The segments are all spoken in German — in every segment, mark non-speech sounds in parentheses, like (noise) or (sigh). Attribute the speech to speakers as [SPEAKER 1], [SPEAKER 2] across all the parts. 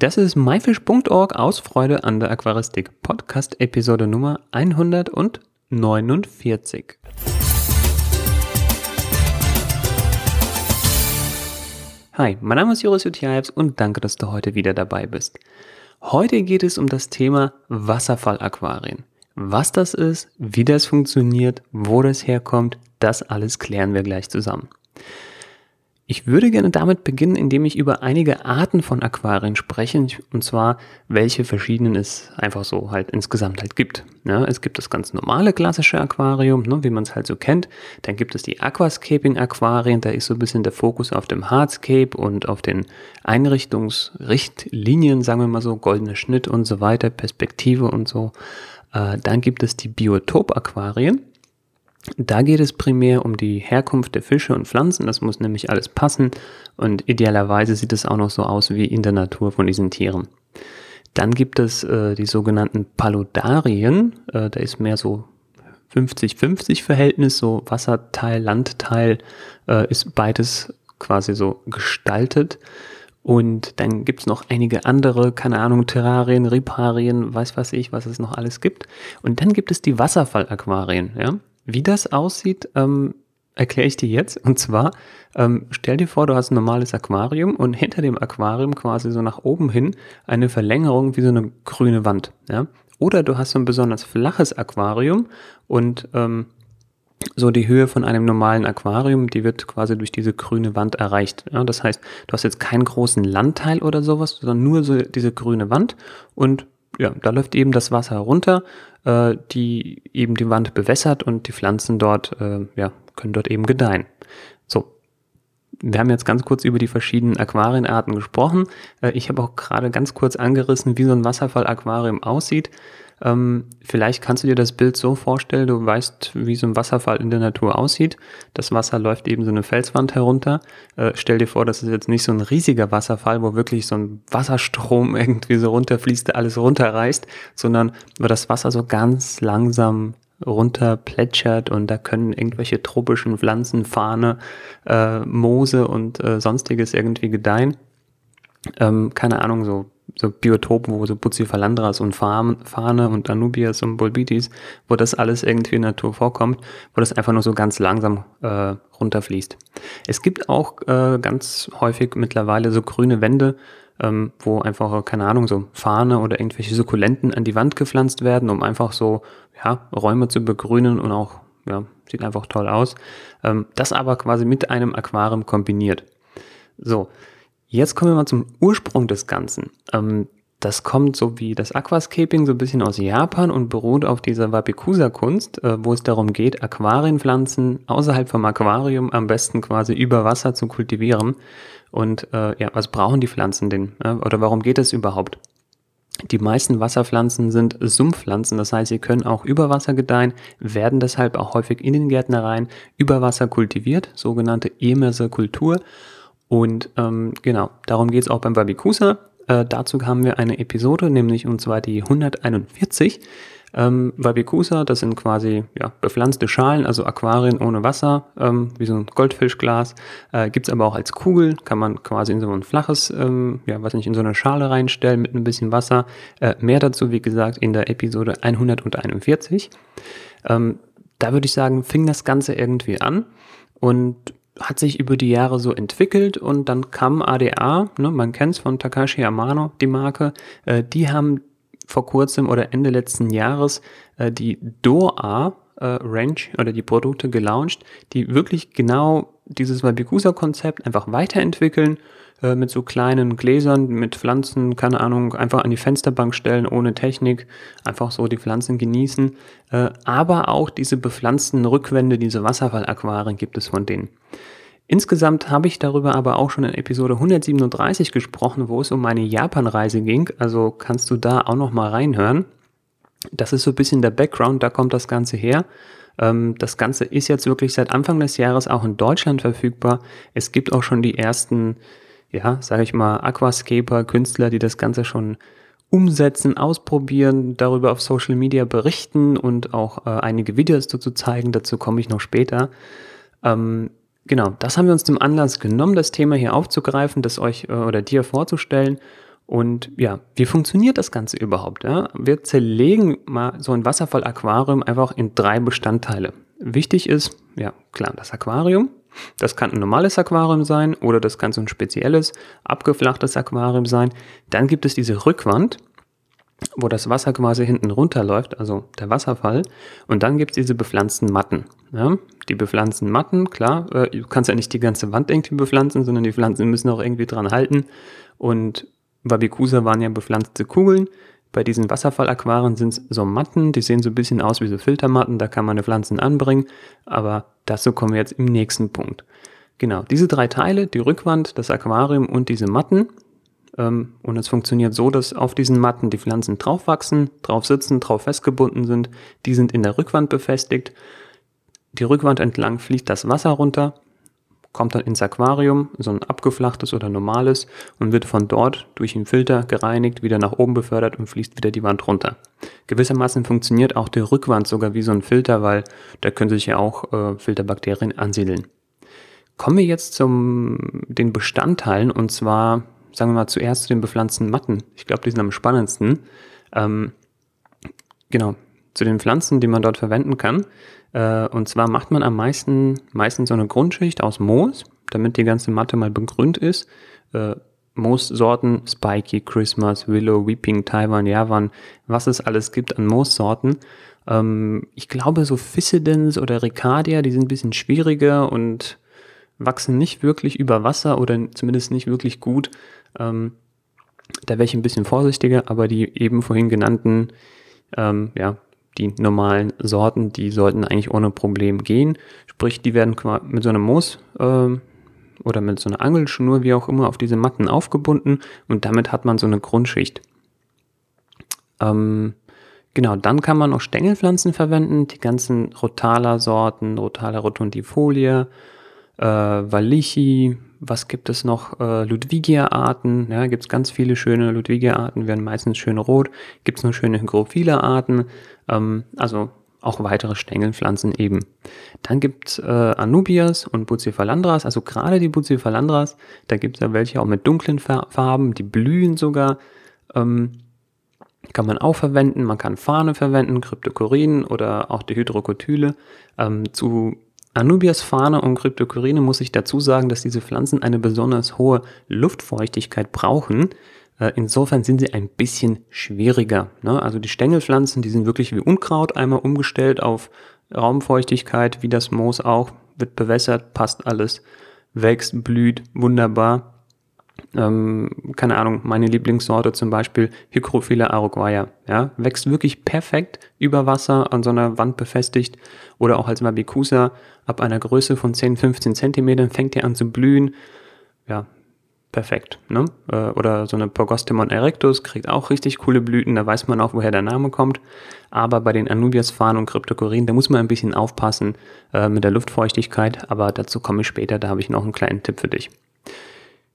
[SPEAKER 1] Das ist myfish.org aus Freude an der Aquaristik. Podcast Episode Nummer 149. Hi, mein Name ist Joris Jutjaevs und danke, dass du heute wieder dabei bist. Heute geht es um das Thema Wasserfallaquarien. Was das ist, wie das funktioniert, wo das herkommt, das alles klären wir gleich zusammen. Ich würde gerne damit beginnen, indem ich über einige Arten von Aquarien spreche, und zwar welche verschiedenen es einfach so halt insgesamt halt gibt. Ja, es gibt das ganz normale klassische Aquarium, ne, wie man es halt so kennt. Dann gibt es die Aquascaping-Aquarien, da ist so ein bisschen der Fokus auf dem Hardscape und auf den Einrichtungsrichtlinien, sagen wir mal so, goldener Schnitt und so weiter, Perspektive und so. Äh, dann gibt es die Biotop-Aquarien. Da geht es primär um die Herkunft der Fische und Pflanzen. Das muss nämlich alles passen. Und idealerweise sieht es auch noch so aus wie in der Natur von diesen Tieren. Dann gibt es äh, die sogenannten Paludarien. Äh, da ist mehr so 50-50 Verhältnis, so Wasserteil, Landteil äh, ist beides quasi so gestaltet. Und dann gibt's noch einige andere, keine Ahnung, Terrarien, Riparien, weiß was ich, was es noch alles gibt. Und dann gibt es die Wasserfallaquarien, ja. Wie das aussieht, ähm, erkläre ich dir jetzt. Und zwar, ähm, stell dir vor, du hast ein normales Aquarium und hinter dem Aquarium quasi so nach oben hin eine Verlängerung wie so eine grüne Wand. Ja? Oder du hast so ein besonders flaches Aquarium und ähm, so die Höhe von einem normalen Aquarium, die wird quasi durch diese grüne Wand erreicht. Ja, das heißt, du hast jetzt keinen großen Landteil oder sowas, sondern nur so diese grüne Wand und ja, da läuft eben das Wasser runter, äh, die eben die Wand bewässert und die Pflanzen dort, äh, ja, können dort eben gedeihen. So. Wir haben jetzt ganz kurz über die verschiedenen Aquarienarten gesprochen. Äh, ich habe auch gerade ganz kurz angerissen, wie so ein Wasserfall-Aquarium aussieht. Ähm, vielleicht kannst du dir das Bild so vorstellen, du weißt, wie so ein Wasserfall in der Natur aussieht. Das Wasser läuft eben so eine Felswand herunter. Äh, stell dir vor, das ist jetzt nicht so ein riesiger Wasserfall, wo wirklich so ein Wasserstrom (laughs) irgendwie so runterfließt, der alles runterreißt, sondern wo das Wasser so ganz langsam runter plätschert und da können irgendwelche tropischen Pflanzen, Fahne, äh, Moose und äh, sonstiges irgendwie gedeihen. Ähm, keine Ahnung, so so Biotopen, wo so Bucephalandras und Fahne und Anubias und Bolbitis, wo das alles irgendwie in der Natur vorkommt, wo das einfach nur so ganz langsam äh, runterfließt. Es gibt auch äh, ganz häufig mittlerweile so grüne Wände, ähm, wo einfach, keine Ahnung, so Fahne oder irgendwelche Sukkulenten an die Wand gepflanzt werden, um einfach so, ja, Räume zu begrünen und auch, ja, sieht einfach toll aus. Ähm, das aber quasi mit einem Aquarium kombiniert. So, Jetzt kommen wir mal zum Ursprung des Ganzen. Ähm, das kommt so wie das Aquascaping so ein bisschen aus Japan und beruht auf dieser Wapikusa-Kunst, äh, wo es darum geht, Aquarienpflanzen außerhalb vom Aquarium am besten quasi über Wasser zu kultivieren. Und äh, ja, was brauchen die Pflanzen denn? Äh, oder warum geht das überhaupt? Die meisten Wasserpflanzen sind Sumpfpflanzen, das heißt, sie können auch über Wasser gedeihen, werden deshalb auch häufig in den Gärtnereien über Wasser kultiviert, sogenannte Emerse-Kultur. Und ähm, genau, darum geht es auch beim Babikusa. Äh, dazu haben wir eine Episode, nämlich und zwar die 141. Ähm, Babikusa, das sind quasi ja, bepflanzte Schalen, also Aquarien ohne Wasser, ähm, wie so ein Goldfischglas. Äh, Gibt es aber auch als Kugel, kann man quasi in so ein flaches, ähm, ja, weiß nicht, in so eine Schale reinstellen mit ein bisschen Wasser. Äh, mehr dazu, wie gesagt, in der Episode 141. Ähm, da würde ich sagen, fing das Ganze irgendwie an. Und hat sich über die Jahre so entwickelt und dann kam ADA, ne, man kennt es von Takashi Amano, die Marke, äh, die haben vor kurzem oder Ende letzten Jahres äh, die Doa äh, Range oder die Produkte gelauncht, die wirklich genau dieses Wabikusa-Konzept einfach weiterentwickeln äh, mit so kleinen Gläsern, mit Pflanzen, keine Ahnung, einfach an die Fensterbank stellen, ohne Technik, einfach so die Pflanzen genießen. Äh, aber auch diese bepflanzten Rückwände, diese Wasserfallaquarien gibt es von denen. Insgesamt habe ich darüber aber auch schon in Episode 137 gesprochen, wo es um meine Japan-Reise ging. Also kannst du da auch noch mal reinhören. Das ist so ein bisschen der Background, da kommt das Ganze her. Ähm, das Ganze ist jetzt wirklich seit Anfang des Jahres auch in Deutschland verfügbar. Es gibt auch schon die ersten ja, sage ich mal, Aquascaper, Künstler, die das Ganze schon umsetzen, ausprobieren, darüber auf Social Media berichten und auch äh, einige Videos dazu zeigen. Dazu komme ich noch später. Ähm, genau, das haben wir uns zum Anlass genommen, das Thema hier aufzugreifen, das euch äh, oder dir vorzustellen. Und ja, wie funktioniert das Ganze überhaupt? Ja? Wir zerlegen mal so ein Wasserfall-Aquarium einfach in drei Bestandteile. Wichtig ist, ja klar, das Aquarium. Das kann ein normales Aquarium sein oder das kann so ein spezielles, abgeflachtes Aquarium sein. Dann gibt es diese Rückwand, wo das Wasser quasi hinten runterläuft, also der Wasserfall. Und dann gibt es diese bepflanzten Matten. Ja? Die bepflanzten Matten, klar, äh, du kannst ja nicht die ganze Wand irgendwie bepflanzen, sondern die Pflanzen müssen auch irgendwie dran halten. Und Wabikusa waren ja bepflanzte Kugeln. Bei diesen Wasserfallaquaren sind es so Matten, die sehen so ein bisschen aus wie so Filtermatten, da kann man eine Pflanzen anbringen, aber dazu kommen wir jetzt im nächsten Punkt. Genau, diese drei Teile, die Rückwand, das Aquarium und diese Matten, ähm, und es funktioniert so, dass auf diesen Matten die Pflanzen drauf wachsen, drauf sitzen, drauf festgebunden sind, die sind in der Rückwand befestigt, die Rückwand entlang fließt das Wasser runter kommt dann ins Aquarium, so ein abgeflachtes oder normales, und wird von dort durch den Filter gereinigt, wieder nach oben befördert und fließt wieder die Wand runter. Gewissermaßen funktioniert auch die Rückwand sogar wie so ein Filter, weil da können sich ja auch äh, Filterbakterien ansiedeln. Kommen wir jetzt zum den Bestandteilen und zwar sagen wir mal zuerst zu den bepflanzten Matten. Ich glaube, die sind am spannendsten. Ähm, genau, zu den Pflanzen, die man dort verwenden kann. Äh, und zwar macht man am meisten meistens so eine Grundschicht aus Moos, damit die ganze Matte mal begrünt ist. Äh, Moossorten, Spiky, Christmas, Willow, Weeping, Taiwan, Javan, was es alles gibt an Moossorten. Ähm, ich glaube, so Fissidens oder Ricardia, die sind ein bisschen schwieriger und wachsen nicht wirklich über Wasser oder zumindest nicht wirklich gut. Ähm, da wäre ich ein bisschen vorsichtiger, aber die eben vorhin genannten, ähm, ja, die normalen Sorten, die sollten eigentlich ohne Problem gehen. Sprich, die werden mit so einem Moos äh, oder mit so einer Angelschnur, wie auch immer, auf diese Matten aufgebunden und damit hat man so eine Grundschicht. Ähm, genau, dann kann man auch Stängelpflanzen verwenden, die ganzen Rotala-Sorten, Rotala rotundifolia, äh, Valichi, was gibt es noch? Äh, Ludwigia-Arten, ja, gibt es ganz viele schöne Ludwigia-Arten, werden meistens schön rot. Gibt es noch schöne Hygrophila-Arten, ähm, also auch weitere Stängelpflanzen eben. Dann gibt es äh, Anubias und Bucephalandras, also gerade die Bucephalandras, da gibt es ja welche auch mit dunklen Farben, die blühen sogar. Ähm, kann man auch verwenden, man kann Fahne verwenden, Kryptokorin oder auch die Hydrokotyle. Ähm, zu Anubias Fahne und Kryptokorine muss ich dazu sagen, dass diese Pflanzen eine besonders hohe Luftfeuchtigkeit brauchen. Äh, insofern sind sie ein bisschen schwieriger. Ne? Also die Stängelpflanzen, die sind wirklich wie Unkraut einmal umgestellt auf Raumfeuchtigkeit, wie das Moos auch, wird bewässert, passt alles, wächst, blüht, wunderbar ähm, keine Ahnung, meine Lieblingssorte zum Beispiel Hygrophila araguaya, ja, wächst wirklich perfekt über Wasser an so einer Wand befestigt oder auch als Wabikusa ab einer Größe von 10, 15 Zentimetern fängt ihr an zu blühen, ja, perfekt, ne? Äh, oder so eine Pogostemon erectus kriegt auch richtig coole Blüten, da weiß man auch, woher der Name kommt, aber bei den Anubias-Farn und Kryptokorin, da muss man ein bisschen aufpassen äh, mit der Luftfeuchtigkeit, aber dazu komme ich später, da habe ich noch einen kleinen Tipp für dich.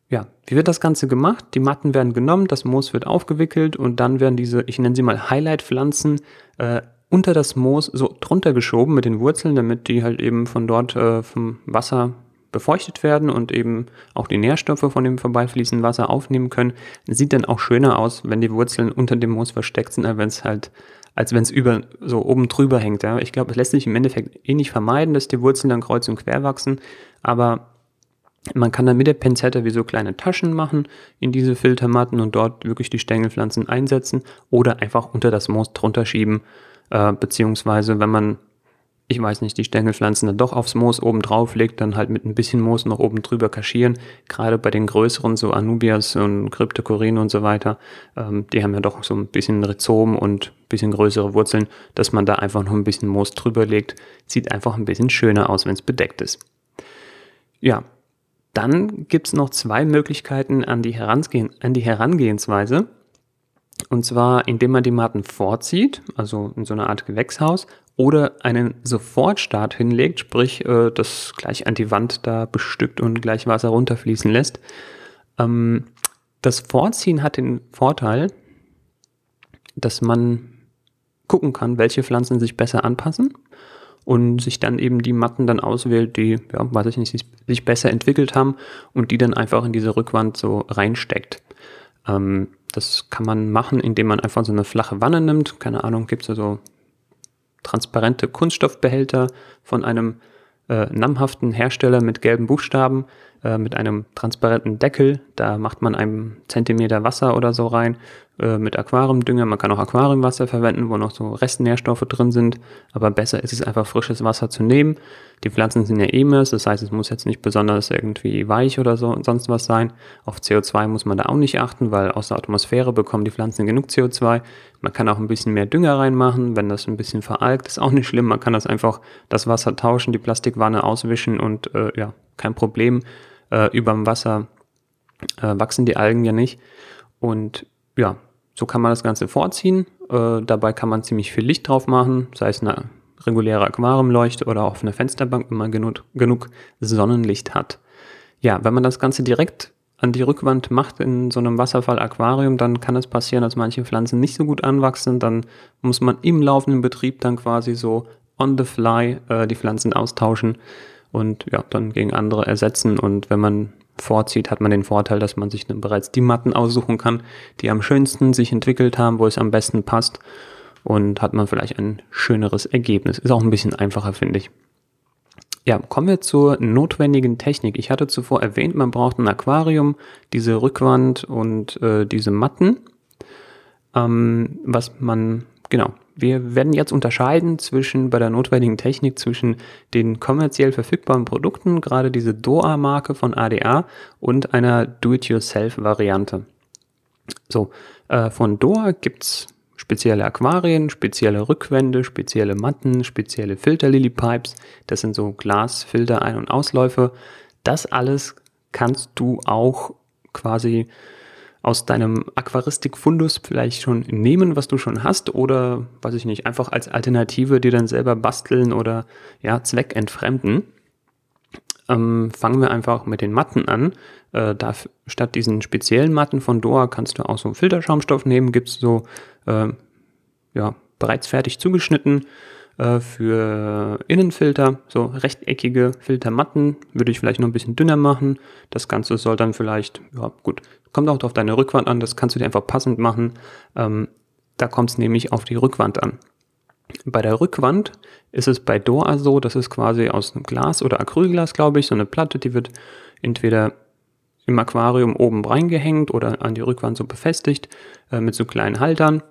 [SPEAKER 1] Ja, wie wird das Ganze gemacht? Die Matten werden genommen, das Moos wird aufgewickelt und dann werden diese, ich nenne sie mal Highlight-Pflanzen, äh, unter das Moos so drunter geschoben mit den Wurzeln, damit die halt eben von dort äh, vom Wasser befeuchtet werden und eben auch die Nährstoffe von dem vorbeifließenden Wasser aufnehmen können. Sieht dann auch schöner aus, wenn die Wurzeln unter dem Moos versteckt sind, als wenn es halt, als wenn es über, so oben drüber hängt. Ja. Ich glaube, es lässt sich im Endeffekt eh nicht vermeiden, dass die Wurzeln dann kreuz und quer wachsen, aber man kann dann mit der Pinzette wie so kleine Taschen machen in diese Filtermatten und dort wirklich die Stängelpflanzen einsetzen oder einfach unter das Moos drunter schieben, äh, beziehungsweise wenn man, ich weiß nicht, die Stängelpflanzen dann doch aufs Moos oben drauf legt, dann halt mit ein bisschen Moos noch oben drüber kaschieren. Gerade bei den größeren, so Anubias und Kryptokorin und so weiter, ähm, die haben ja doch so ein bisschen Rhizom und ein bisschen größere Wurzeln, dass man da einfach noch ein bisschen Moos drüber legt. Sieht einfach ein bisschen schöner aus, wenn es bedeckt ist. Ja, dann gibt es noch zwei Möglichkeiten an die, Herangehen, an die Herangehensweise. Und zwar, indem man die Matten vorzieht, also in so einer Art Gewächshaus, oder einen Sofortstart hinlegt, sprich äh, das gleich an die Wand da bestückt und gleich Wasser runterfließen lässt. Ähm, das Vorziehen hat den Vorteil, dass man gucken kann, welche Pflanzen sich besser anpassen und sich dann eben die Matten dann auswählt, die, ja, weiß ich nicht, sich besser entwickelt haben und die dann einfach in diese Rückwand so reinsteckt. Ähm, das kann man machen, indem man einfach so eine flache Wanne nimmt. Keine Ahnung, gibt es so transparente Kunststoffbehälter von einem äh, namhaften Hersteller mit gelben Buchstaben, äh, mit einem transparenten Deckel. Da macht man einen Zentimeter Wasser oder so rein äh, mit Aquariumdünger. Man kann auch Aquariumwasser verwenden, wo noch so Restnährstoffe drin sind. Aber besser ist es einfach frisches Wasser zu nehmen. Die Pflanzen sind ja EMS, das heißt, es muss jetzt nicht besonders irgendwie weich oder so sonst was sein. Auf CO2 muss man da auch nicht achten, weil aus der Atmosphäre bekommen die Pflanzen genug CO2. Man kann auch ein bisschen mehr Dünger reinmachen, wenn das ein bisschen veralgt, ist auch nicht schlimm. Man kann das einfach das Wasser tauschen, die Plastikwanne auswischen und äh, ja, kein Problem. Äh, überm Wasser äh, wachsen die Algen ja nicht. Und ja, so kann man das Ganze vorziehen. Äh, dabei kann man ziemlich viel Licht drauf machen, sei es eine reguläre Aquariumleuchte oder einer Fensterbank, wenn man genug, genug Sonnenlicht hat. Ja, wenn man das Ganze direkt an die Rückwand macht in so einem Wasserfall-Aquarium, dann kann es passieren, dass manche Pflanzen nicht so gut anwachsen. Dann muss man im laufenden Betrieb dann quasi so on the fly äh, die Pflanzen austauschen und ja, dann gegen andere ersetzen. Und wenn man vorzieht, hat man den Vorteil, dass man sich dann bereits die Matten aussuchen kann, die am schönsten sich entwickelt haben, wo es am besten passt und hat man vielleicht ein schöneres Ergebnis. Ist auch ein bisschen einfacher, finde ich. Ja, kommen wir zur notwendigen Technik. Ich hatte zuvor erwähnt, man braucht ein Aquarium, diese Rückwand und äh, diese Matten. Ähm, was man, genau, wir werden jetzt unterscheiden zwischen bei der notwendigen Technik zwischen den kommerziell verfügbaren Produkten, gerade diese Doa-Marke von ADA und einer Do-it-yourself-Variante. So, äh, von Doa gibt's spezielle Aquarien, spezielle Rückwände, spezielle Matten, spezielle Filter-Lily-Pipes. Das sind so Glasfilter, Ein- und Ausläufe. Das alles kannst du auch quasi aus deinem Aquaristik-Fundus vielleicht schon nehmen, was du schon hast, oder weiß ich nicht, einfach als Alternative dir dann selber basteln oder ja, zweckentfremden. Ähm, fangen wir einfach mit den Matten an. Äh, da, statt diesen speziellen Matten von Doa kannst du auch so Filterschaumstoff nehmen. Gibt es so äh, ja, bereits fertig zugeschnitten äh, für Innenfilter, so rechteckige Filtermatten, würde ich vielleicht noch ein bisschen dünner machen. Das Ganze soll dann vielleicht, ja gut, kommt auch auf deine Rückwand an, das kannst du dir einfach passend machen. Ähm, da kommt es nämlich auf die Rückwand an. Bei der Rückwand ist es bei Dora so, dass es quasi aus einem Glas oder Acrylglas, glaube ich, so eine Platte, die wird entweder im Aquarium oben reingehängt oder an die Rückwand so befestigt äh, mit so kleinen Haltern.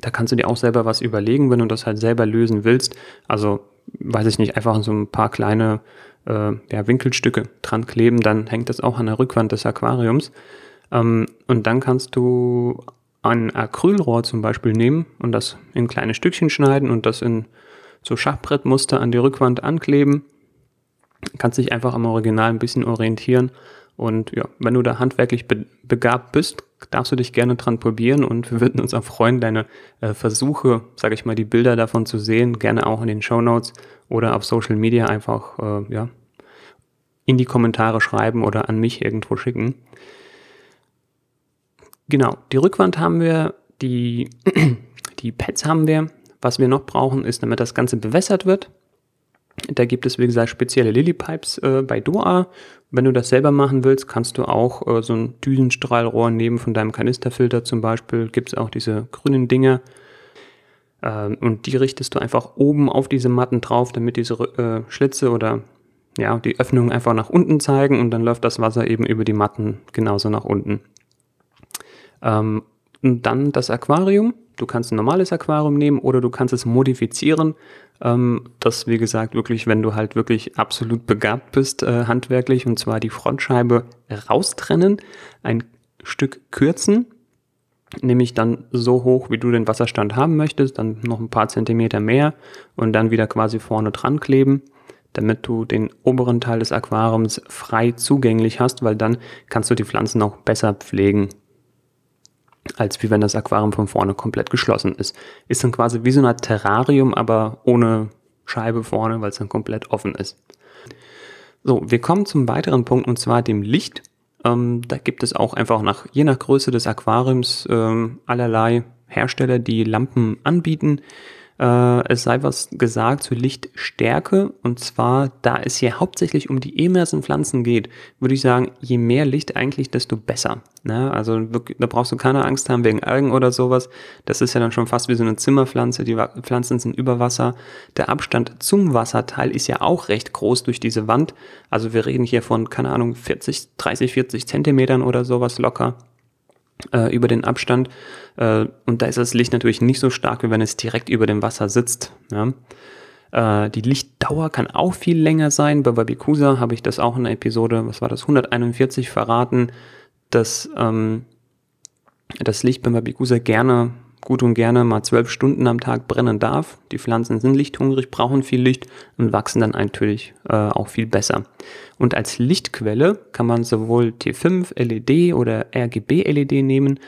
[SPEAKER 1] Da kannst du dir auch selber was überlegen, wenn du das halt selber lösen willst. Also, weiß ich nicht, einfach so ein paar kleine äh, ja, Winkelstücke dran kleben, dann hängt das auch an der Rückwand des Aquariums. Ähm, und dann kannst du ein Acrylrohr zum Beispiel nehmen und das in kleine Stückchen schneiden und das in so Schachbrettmuster an die Rückwand ankleben. Kannst dich einfach am Original ein bisschen orientieren und ja, wenn du da handwerklich be begabt bist, darfst du dich gerne dran probieren und wir würden uns auch freuen, deine äh, Versuche, sage ich mal, die Bilder davon zu sehen, gerne auch in den Show Notes oder auf Social Media einfach äh, ja, in die Kommentare schreiben oder an mich irgendwo schicken. Genau, die Rückwand haben wir, die, (clears throat) die Pads haben wir. Was wir noch brauchen, ist, damit das Ganze bewässert wird, da gibt es, wie gesagt, spezielle Lilypipes äh, bei Doa. Wenn du das selber machen willst, kannst du auch äh, so ein Düsenstrahlrohr nehmen von deinem Kanisterfilter zum Beispiel. Gibt es auch diese grünen Dinge. Ähm, und die richtest du einfach oben auf diese Matten drauf, damit diese äh, Schlitze oder ja, die Öffnungen einfach nach unten zeigen und dann läuft das Wasser eben über die Matten genauso nach unten. Ähm, und dann das Aquarium. Du kannst ein normales Aquarium nehmen oder du kannst es modifizieren. Ähm, das, wie gesagt, wirklich, wenn du halt wirklich absolut begabt bist, äh, handwerklich, und zwar die Frontscheibe raustrennen, ein Stück kürzen, nämlich dann so hoch, wie du den Wasserstand haben möchtest, dann noch ein paar Zentimeter mehr und dann wieder quasi vorne dran kleben, damit du den oberen Teil des Aquariums frei zugänglich hast, weil dann kannst du die Pflanzen auch besser pflegen als wie wenn das Aquarium von vorne komplett geschlossen ist. Ist dann quasi wie so ein Terrarium, aber ohne Scheibe vorne, weil es dann komplett offen ist. So, wir kommen zum weiteren Punkt und zwar dem Licht. Ähm, da gibt es auch einfach nach, je nach Größe des Aquariums ähm, allerlei Hersteller, die Lampen anbieten. Äh, es sei was gesagt zur Lichtstärke. Und zwar, da es hier hauptsächlich um die Emersen-Pflanzen geht, würde ich sagen, je mehr Licht eigentlich, desto besser. Ne? Also wirklich, da brauchst du keine Angst haben wegen Algen oder sowas. Das ist ja dann schon fast wie so eine Zimmerpflanze. Die Pflanzen sind über Wasser. Der Abstand zum Wasserteil ist ja auch recht groß durch diese Wand. Also wir reden hier von, keine Ahnung, 40, 30, 40 Zentimetern oder sowas locker äh, über den Abstand. Äh, und da ist das Licht natürlich nicht so stark, wie wenn es direkt über dem Wasser sitzt. Ja. Äh, die Lichtdauer kann auch viel länger sein. Bei Babikusa habe ich das auch in der Episode, was war das, 141 verraten, dass ähm, das Licht beim Babikusa gerne gut und gerne mal zwölf Stunden am Tag brennen darf. Die Pflanzen sind lichthungrig, brauchen viel Licht und wachsen dann natürlich äh, auch viel besser. Und als Lichtquelle kann man sowohl T5 LED oder RGB LED nehmen.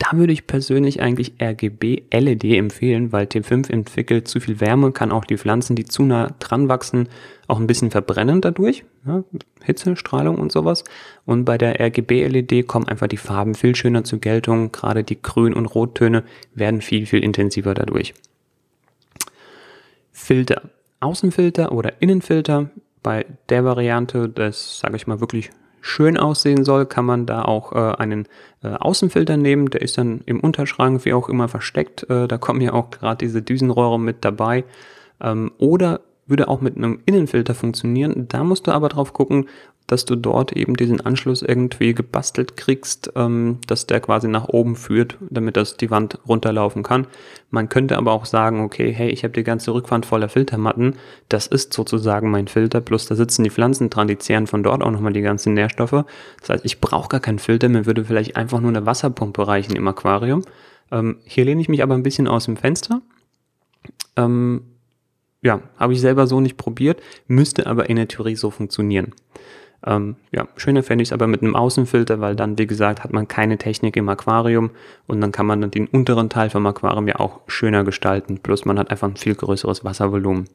[SPEAKER 1] Da würde ich persönlich eigentlich RGB LED empfehlen, weil T5 entwickelt zu viel Wärme, kann auch die Pflanzen, die zu nah dran wachsen, auch ein bisschen verbrennen dadurch. Ja, Hitze, Strahlung und sowas. Und bei der RGB LED kommen einfach die Farben viel schöner zur Geltung. Gerade die Grün- und Rottöne werden viel, viel intensiver dadurch. Filter. Außenfilter oder Innenfilter. Bei der Variante, das sage ich mal wirklich schön aussehen soll, kann man da auch äh, einen äh, Außenfilter nehmen. Der ist dann im Unterschrank wie auch immer versteckt. Äh, da kommen ja auch gerade diese Düsenrohre mit dabei. Ähm, oder würde auch mit einem Innenfilter funktionieren. Da musst du aber drauf gucken, dass du dort eben diesen Anschluss irgendwie gebastelt kriegst, ähm, dass der quasi nach oben führt, damit das die Wand runterlaufen kann. Man könnte aber auch sagen, okay, hey, ich habe die ganze Rückwand voller Filtermatten, das ist sozusagen mein Filter, plus da sitzen die Pflanzen dran, die zehren von dort auch nochmal die ganzen Nährstoffe. Das heißt, ich brauche gar keinen Filter, mir würde vielleicht einfach nur eine Wasserpumpe reichen im Aquarium. Ähm, hier lehne ich mich aber ein bisschen aus dem Fenster. Ähm, ja, habe ich selber so nicht probiert, müsste aber in der Theorie so funktionieren. Ähm, ja, schöner fände ich es aber mit einem Außenfilter, weil dann, wie gesagt, hat man keine Technik im Aquarium und dann kann man dann den unteren Teil vom Aquarium ja auch schöner gestalten. Plus man hat einfach ein viel größeres Wasservolumen.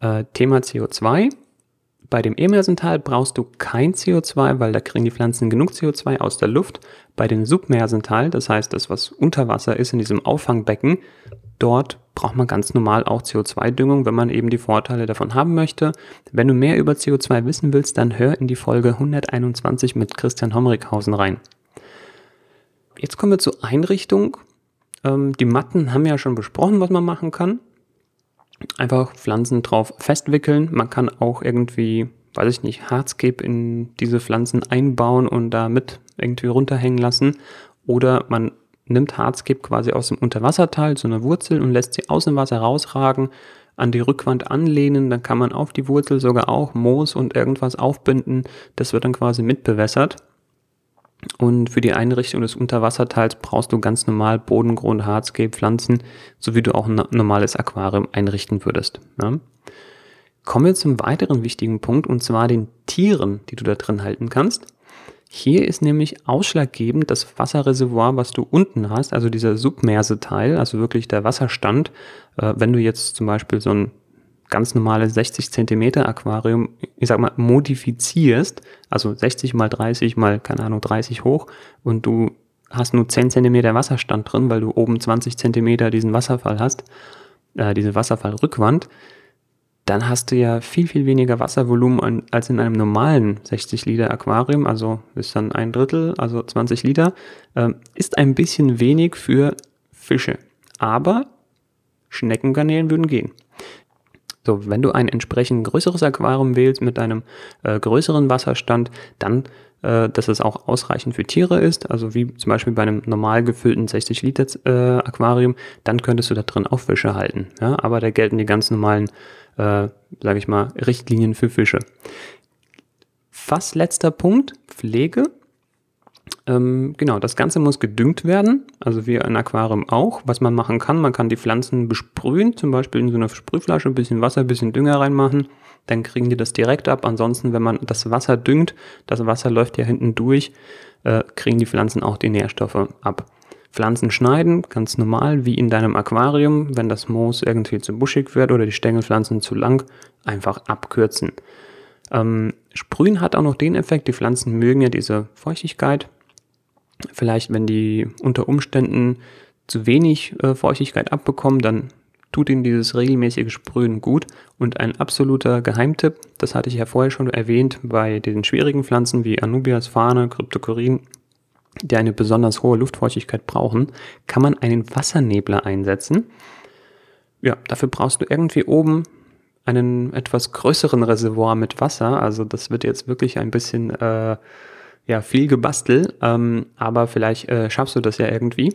[SPEAKER 1] Äh, Thema CO2. Bei dem Emersental brauchst du kein CO2, weil da kriegen die Pflanzen genug CO2 aus der Luft. Bei dem Submersental, das heißt das, was unter Wasser ist in diesem Auffangbecken, dort braucht man ganz normal auch CO2-Düngung, wenn man eben die Vorteile davon haben möchte. Wenn du mehr über CO2 wissen willst, dann hör in die Folge 121 mit Christian Homrichhausen rein. Jetzt kommen wir zur Einrichtung. Ähm, die Matten haben wir ja schon besprochen, was man machen kann. Einfach Pflanzen drauf festwickeln. Man kann auch irgendwie, weiß ich nicht, Hardscape in diese Pflanzen einbauen und damit irgendwie runterhängen lassen. Oder man nimmt Hardscape quasi aus dem Unterwasserteil, so eine Wurzel und lässt sie aus dem Wasser rausragen, an die Rückwand anlehnen, dann kann man auf die Wurzel sogar auch Moos und irgendwas aufbinden, das wird dann quasi mitbewässert. Und für die Einrichtung des Unterwasserteils brauchst du ganz normal Bodengrund, Hardscape, Pflanzen, so wie du auch ein normales Aquarium einrichten würdest. Ja. Kommen wir zum weiteren wichtigen Punkt und zwar den Tieren, die du da drin halten kannst. Hier ist nämlich ausschlaggebend das Wasserreservoir, was du unten hast, also dieser Submerseteil, also wirklich der Wasserstand. Äh, wenn du jetzt zum Beispiel so ein ganz normales 60 Zentimeter Aquarium, ich sag mal, modifizierst, also 60 mal 30 mal, keine Ahnung, 30 hoch und du hast nur 10 Zentimeter Wasserstand drin, weil du oben 20 Zentimeter diesen Wasserfall hast, äh, diese Wasserfallrückwand, dann hast du ja viel, viel weniger Wasservolumen als in einem normalen 60 Liter Aquarium, also ist dann ein Drittel, also 20 Liter, ähm, ist ein bisschen wenig für Fische. Aber Schneckengarnelen würden gehen. So, wenn du ein entsprechend größeres Aquarium wählst mit einem äh, größeren Wasserstand, dann, äh, dass es auch ausreichend für Tiere ist, also wie zum Beispiel bei einem normal gefüllten 60 Liter äh, Aquarium, dann könntest du da drin auch Fische halten. Ja? Aber da gelten die ganz normalen äh, sage ich mal, Richtlinien für Fische. Fast letzter Punkt, Pflege. Ähm, genau, das Ganze muss gedüngt werden, also wie ein Aquarium auch. Was man machen kann, man kann die Pflanzen besprühen, zum Beispiel in so einer Sprühflasche ein bisschen Wasser, ein bisschen Dünger reinmachen. Dann kriegen die das direkt ab. Ansonsten, wenn man das Wasser düngt, das Wasser läuft ja hinten durch, äh, kriegen die Pflanzen auch die Nährstoffe ab. Pflanzen schneiden, ganz normal, wie in deinem Aquarium, wenn das Moos irgendwie zu buschig wird oder die Stängelpflanzen zu lang, einfach abkürzen. Ähm, Sprühen hat auch noch den Effekt, die Pflanzen mögen ja diese Feuchtigkeit. Vielleicht, wenn die unter Umständen zu wenig äh, Feuchtigkeit abbekommen, dann tut ihnen dieses regelmäßige Sprühen gut. Und ein absoluter Geheimtipp, das hatte ich ja vorher schon erwähnt, bei den schwierigen Pflanzen wie Anubias, Fahne, Cryptocorin, die eine besonders hohe Luftfeuchtigkeit brauchen, kann man einen Wassernebler einsetzen. Ja, dafür brauchst du irgendwie oben einen etwas größeren Reservoir mit Wasser. Also das wird jetzt wirklich ein bisschen äh, ja, viel gebastelt, ähm, aber vielleicht äh, schaffst du das ja irgendwie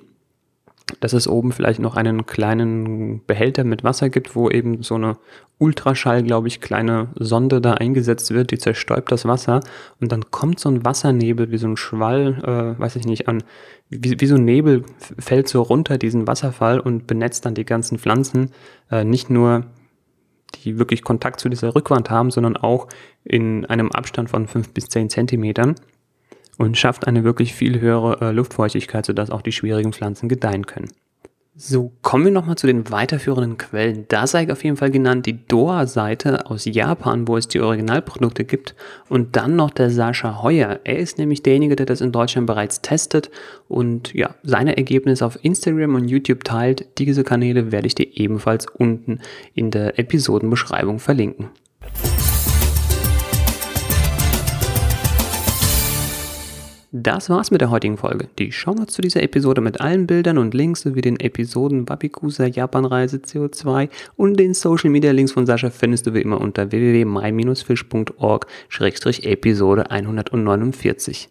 [SPEAKER 1] dass es oben vielleicht noch einen kleinen Behälter mit Wasser gibt, wo eben so eine Ultraschall, glaube ich, kleine Sonde da eingesetzt wird, die zerstäubt das Wasser. Und dann kommt so ein Wassernebel wie so ein Schwall, äh, weiß ich nicht, an, wie, wie so ein Nebel fällt so runter diesen Wasserfall und benetzt dann die ganzen Pflanzen, äh, nicht nur die wirklich Kontakt zu dieser Rückwand haben, sondern auch in einem Abstand von fünf bis zehn Zentimetern und schafft eine wirklich viel höhere äh, Luftfeuchtigkeit, sodass auch die schwierigen Pflanzen gedeihen können. So, kommen wir nochmal zu den weiterführenden Quellen. Da sei auf jeden Fall genannt die Doa-Seite aus Japan, wo es die Originalprodukte gibt. Und dann noch der Sascha Heuer. Er ist nämlich derjenige, der das in Deutschland bereits testet und ja, seine Ergebnisse auf Instagram und YouTube teilt. Diese Kanäle werde ich dir ebenfalls unten in der Episodenbeschreibung verlinken. Das war's mit der heutigen Folge. Die Shownotes zu dieser Episode mit allen Bildern und Links sowie den Episoden Wabikusa Japanreise CO2 und den Social Media Links von Sascha findest du wie immer unter www.my-fish.org-episode 149.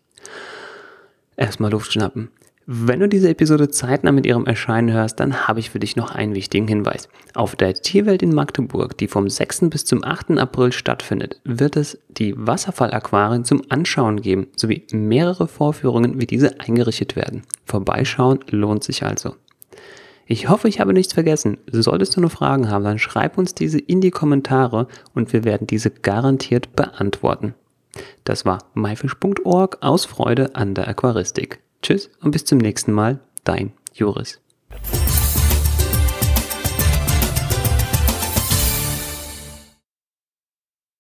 [SPEAKER 1] Erstmal Luft schnappen. Wenn du diese Episode zeitnah mit ihrem Erscheinen hörst, dann habe ich für dich noch einen wichtigen Hinweis. Auf der Tierwelt in Magdeburg, die vom 6. bis zum 8. April stattfindet, wird es die Wasserfallaquarien zum Anschauen geben, sowie mehrere Vorführungen, wie diese eingerichtet werden. Vorbeischauen lohnt sich also. Ich hoffe, ich habe nichts vergessen. Solltest du noch Fragen haben, dann schreib uns diese in die Kommentare und wir werden diese garantiert beantworten. Das war myfish.org aus Freude an der Aquaristik. Tschüss und bis zum nächsten Mal, dein Joris.